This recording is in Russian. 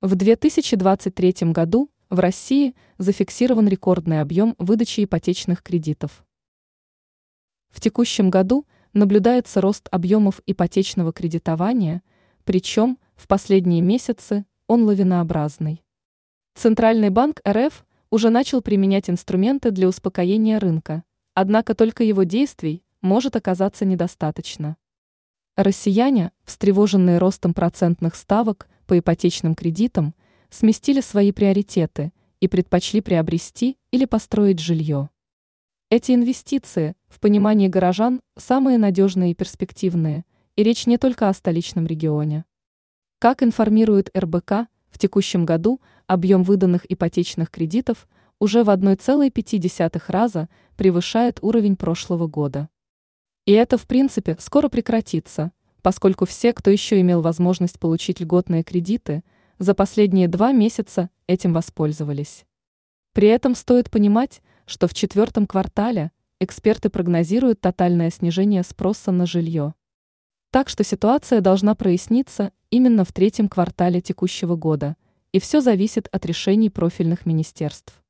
В 2023 году в России зафиксирован рекордный объем выдачи ипотечных кредитов. В текущем году наблюдается рост объемов ипотечного кредитования, причем в последние месяцы он лавинообразный. Центральный банк РФ уже начал применять инструменты для успокоения рынка, однако только его действий может оказаться недостаточно. Россияне, встревоженные ростом процентных ставок по ипотечным кредитам, сместили свои приоритеты и предпочли приобрести или построить жилье. Эти инвестиции, в понимании горожан, самые надежные и перспективные, и речь не только о столичном регионе. Как информирует РБК, в текущем году объем выданных ипотечных кредитов уже в 1,5 раза превышает уровень прошлого года. И это, в принципе, скоро прекратится, поскольку все, кто еще имел возможность получить льготные кредиты, за последние два месяца этим воспользовались. При этом стоит понимать, что в четвертом квартале эксперты прогнозируют тотальное снижение спроса на жилье. Так что ситуация должна проясниться именно в третьем квартале текущего года, и все зависит от решений профильных министерств.